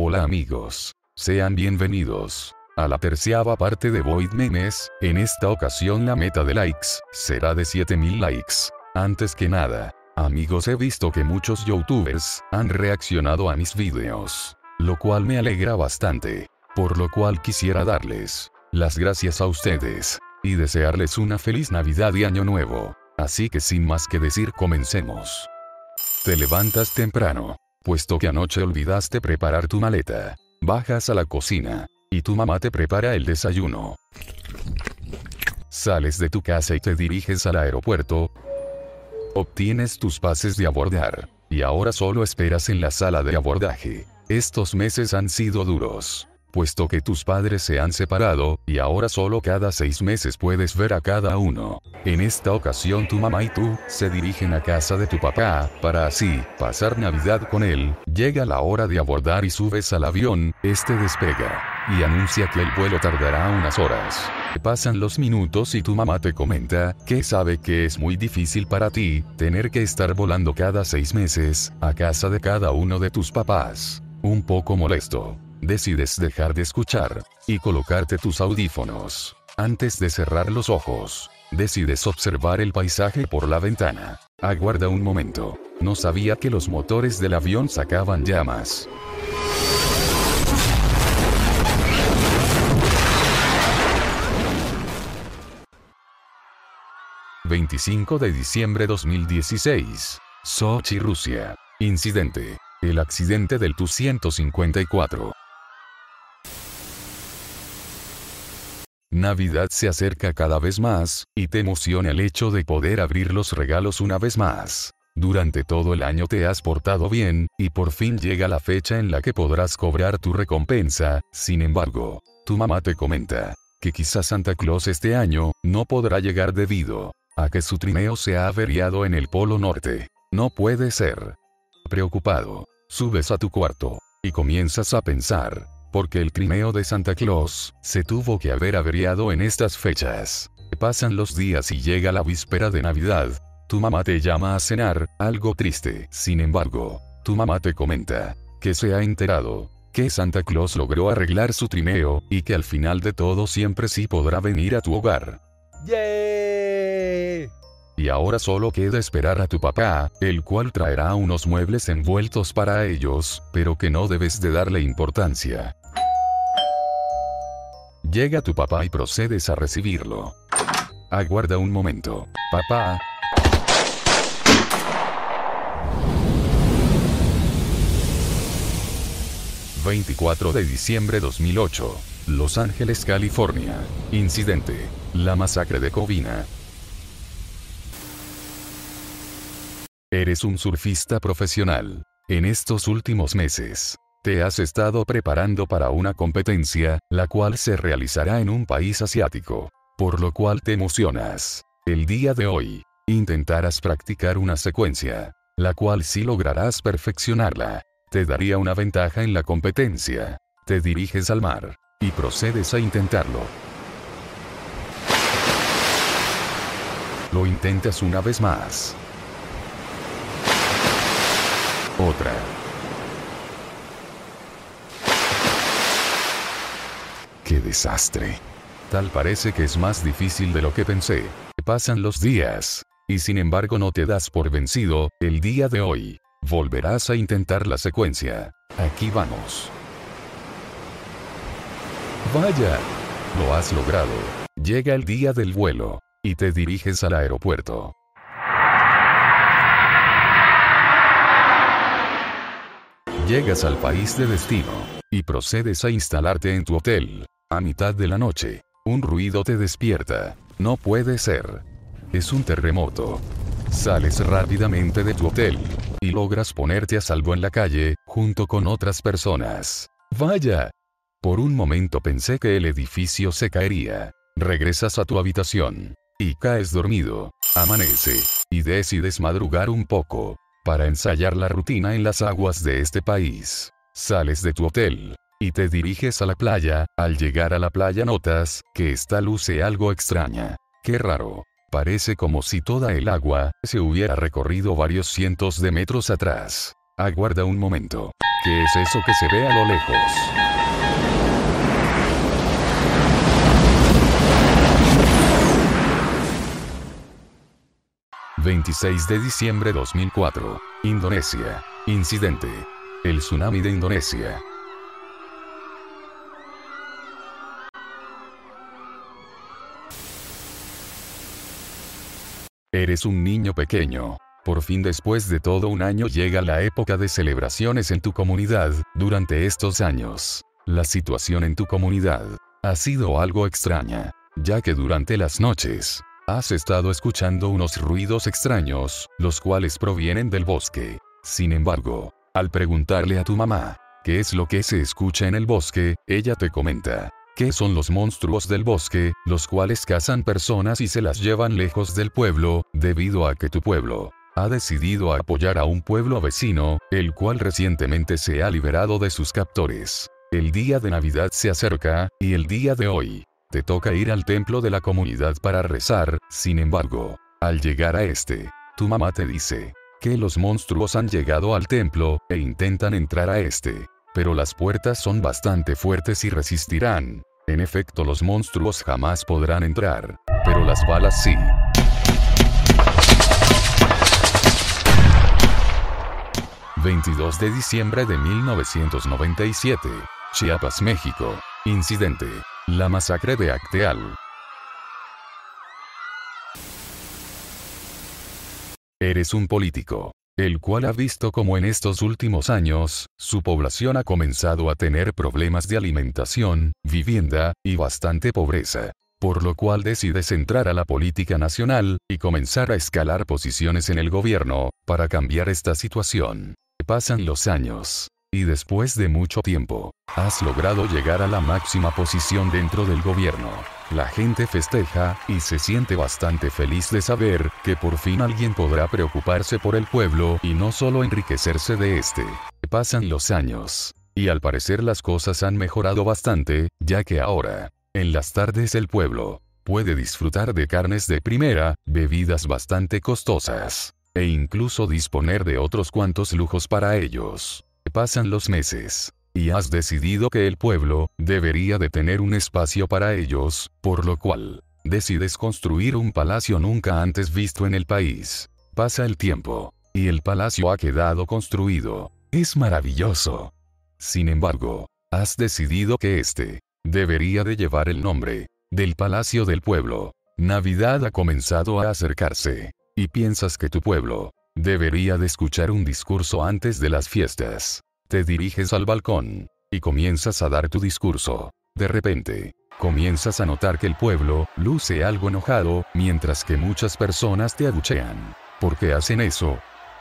Hola amigos. Sean bienvenidos a la terciava parte de Void Memes, en esta ocasión la meta de likes será de 7000 likes. Antes que nada, amigos he visto que muchos youtubers han reaccionado a mis videos, lo cual me alegra bastante, por lo cual quisiera darles las gracias a ustedes, y desearles una feliz Navidad y Año Nuevo. Así que sin más que decir comencemos. Te levantas temprano, puesto que anoche olvidaste preparar tu maleta. Bajas a la cocina, y tu mamá te prepara el desayuno. Sales de tu casa y te diriges al aeropuerto. Obtienes tus pases de abordar, y ahora solo esperas en la sala de abordaje. Estos meses han sido duros puesto que tus padres se han separado, y ahora solo cada seis meses puedes ver a cada uno. En esta ocasión tu mamá y tú, se dirigen a casa de tu papá, para así, pasar Navidad con él, llega la hora de abordar y subes al avión, este despega, y anuncia que el vuelo tardará unas horas. Pasan los minutos y tu mamá te comenta, que sabe que es muy difícil para ti, tener que estar volando cada seis meses, a casa de cada uno de tus papás. Un poco molesto decides dejar de escuchar y colocarte tus audífonos. Antes de cerrar los ojos, decides observar el paisaje por la ventana. Aguarda un momento. No sabía que los motores del avión sacaban llamas. ...25 de diciembre 2016... Sochi, Rusia... ...incidente... ...el accidente del Tu-154... Navidad se acerca cada vez más, y te emociona el hecho de poder abrir los regalos una vez más. Durante todo el año te has portado bien, y por fin llega la fecha en la que podrás cobrar tu recompensa, sin embargo, tu mamá te comenta, que quizás Santa Claus este año, no podrá llegar debido a que su trineo se ha averiado en el Polo Norte. No puede ser. Preocupado, subes a tu cuarto, y comienzas a pensar, porque el trineo de Santa Claus se tuvo que haber averiado en estas fechas. Pasan los días y llega la víspera de Navidad. Tu mamá te llama a cenar, algo triste. Sin embargo, tu mamá te comenta que se ha enterado que Santa Claus logró arreglar su trineo y que al final de todo siempre sí podrá venir a tu hogar. ¡Yay! Y ahora solo queda esperar a tu papá, el cual traerá unos muebles envueltos para ellos, pero que no debes de darle importancia. Llega tu papá y procedes a recibirlo. Aguarda un momento. Papá. ...24 de diciembre 2008... Los Ángeles, California. Incidente. La masacre de Covina. Eres un surfista profesional. En estos últimos meses, te has estado preparando para una competencia, la cual se realizará en un país asiático. Por lo cual te emocionas. El día de hoy, intentarás practicar una secuencia, la cual si lograrás perfeccionarla, te daría una ventaja en la competencia. Te diriges al mar, y procedes a intentarlo. Lo intentas una vez más. Otra. ¡Qué desastre! Tal parece que es más difícil de lo que pensé. Pasan los días. Y sin embargo no te das por vencido, el día de hoy. Volverás a intentar la secuencia. Aquí vamos. Vaya. Lo has logrado. Llega el día del vuelo. Y te diriges al aeropuerto. Llegas al país de destino. Y procedes a instalarte en tu hotel. A mitad de la noche, un ruido te despierta. No puede ser. Es un terremoto. Sales rápidamente de tu hotel. Y logras ponerte a salvo en la calle, junto con otras personas. Vaya. Por un momento pensé que el edificio se caería. Regresas a tu habitación. Y caes dormido. Amanece. Y decides madrugar un poco. Para ensayar la rutina en las aguas de este país. Sales de tu hotel. Y te diriges a la playa, al llegar a la playa notas, que esta luce algo extraña. Qué raro. Parece como si toda el agua, se hubiera recorrido varios cientos de metros atrás. Aguarda un momento. ¿Qué es eso que se ve a lo lejos? ...26 de diciembre 2004... Indonesia. Incidente. El tsunami de Indonesia. Eres un niño pequeño. Por fin después de todo un año llega la época de celebraciones en tu comunidad, durante estos años. La situación en tu comunidad ha sido algo extraña, ya que durante las noches, has estado escuchando unos ruidos extraños, los cuales provienen del bosque. Sin embargo, al preguntarle a tu mamá, ¿qué es lo que se escucha en el bosque? Ella te comenta, que son los monstruos del bosque, los cuales cazan personas y se las llevan lejos del pueblo, debido a que tu pueblo ha decidido apoyar a un pueblo vecino, el cual recientemente se ha liberado de sus captores. El día de Navidad se acerca, y el día de hoy, te toca ir al templo de la comunidad para rezar, sin embargo, al llegar a este, tu mamá te dice, que los monstruos han llegado al templo, e intentan entrar a este. Pero las puertas son bastante fuertes y resistirán. En efecto los monstruos jamás podrán entrar. Pero las balas sí. ...22 de diciembre de 1997... Chiapas, México... Incidente... La masacre de Acteal. Eres un político, el cual ha visto como en estos últimos años, su población ha comenzado a tener problemas de alimentación, vivienda, y bastante pobreza. Por lo cual decides entrar a la política nacional, y comenzar a escalar posiciones en el gobierno, para cambiar esta situación. Pasan los años. Y después de mucho tiempo, has logrado llegar a la máxima posición dentro del gobierno. La gente festeja, y se siente bastante feliz de saber, que por fin alguien podrá preocuparse por el pueblo y no solo enriquecerse de este. Pasan los años. Y al parecer las cosas han mejorado bastante, ya que ahora, en las tardes el pueblo, puede disfrutar de carnes de primera, bebidas bastante costosas, e incluso disponer de otros cuantos lujos para ellos. Pasan los meses. Y has decidido que el pueblo, debería de tener un espacio para ellos, por lo cual, decides construir un palacio nunca antes visto en el país. Pasa el tiempo. Y el palacio ha quedado construido. Es maravilloso. Sin embargo, has decidido que este, debería de llevar el nombre, del Palacio del Pueblo. Navidad ha comenzado a acercarse. Y piensas que tu pueblo, debería de escuchar un discurso antes de las fiestas. Te diriges al balcón. Y comienzas a dar tu discurso. De repente, comienzas a notar que el pueblo, luce algo enojado, mientras que muchas personas te abuchean. ¿Por qué hacen eso?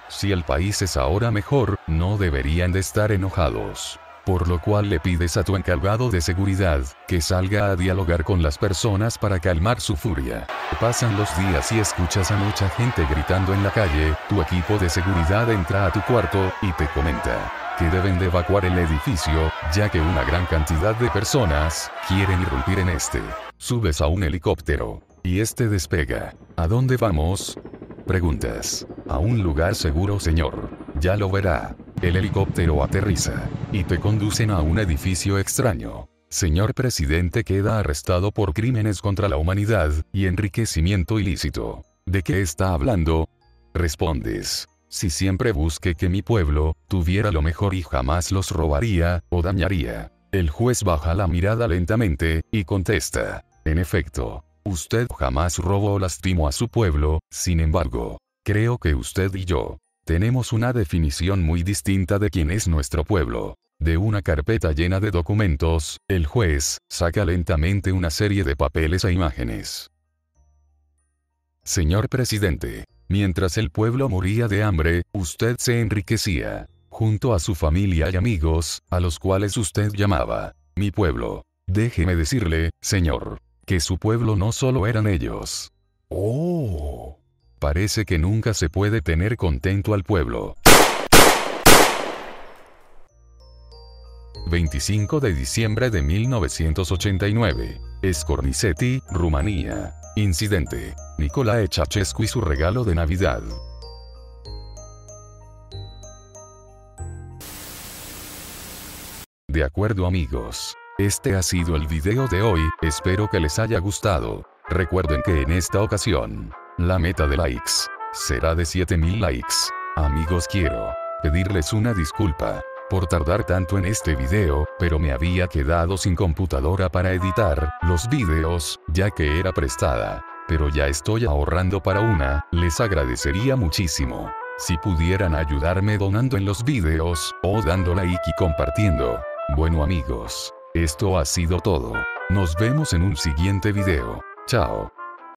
Si el país es ahora mejor, no deberían de estar enojados. Por lo cual le pides a tu encargado de seguridad, que salga a dialogar con las personas para calmar su furia. Pasan los días y escuchas a mucha gente gritando en la calle, tu equipo de seguridad entra a tu cuarto, y te comenta que deben de evacuar el edificio, ya que una gran cantidad de personas quieren irrumpir en este. Subes a un helicóptero, y este despega. ¿A dónde vamos? Preguntas. A un lugar seguro, señor. Ya lo verá. El helicóptero aterriza, y te conducen a un edificio extraño. Señor presidente queda arrestado por crímenes contra la humanidad, y enriquecimiento ilícito. ¿De qué está hablando? Respondes. Si siempre busque que mi pueblo, tuviera lo mejor y jamás los robaría, o dañaría. El juez baja la mirada lentamente, y contesta. En efecto, usted jamás robó o lastimó a su pueblo, sin embargo, creo que usted y yo, tenemos una definición muy distinta de quién es nuestro pueblo. De una carpeta llena de documentos, el juez, saca lentamente una serie de papeles e imágenes. Señor presidente, Mientras el pueblo moría de hambre, usted se enriquecía. Junto a su familia y amigos, a los cuales usted llamaba, mi pueblo. Déjeme decirle, señor, que su pueblo no solo eran ellos. Oh. Parece que nunca se puede tener contento al pueblo. 25 de diciembre de 1989. Scornicetti, Rumanía. Incidente. Nicolae Ceausescu y su regalo de Navidad. De acuerdo amigos. Este ha sido el video de hoy, espero que les haya gustado. Recuerden que en esta ocasión, la meta de likes será de 7000 likes. Amigos quiero pedirles una disculpa por tardar tanto en este video, pero me había quedado sin computadora para editar los videos, ya que era prestada. Pero ya estoy ahorrando para una, les agradecería muchísimo. Si pudieran ayudarme donando en los videos, o dando like y compartiendo. Bueno amigos, esto ha sido todo. Nos vemos en un siguiente video. Chao.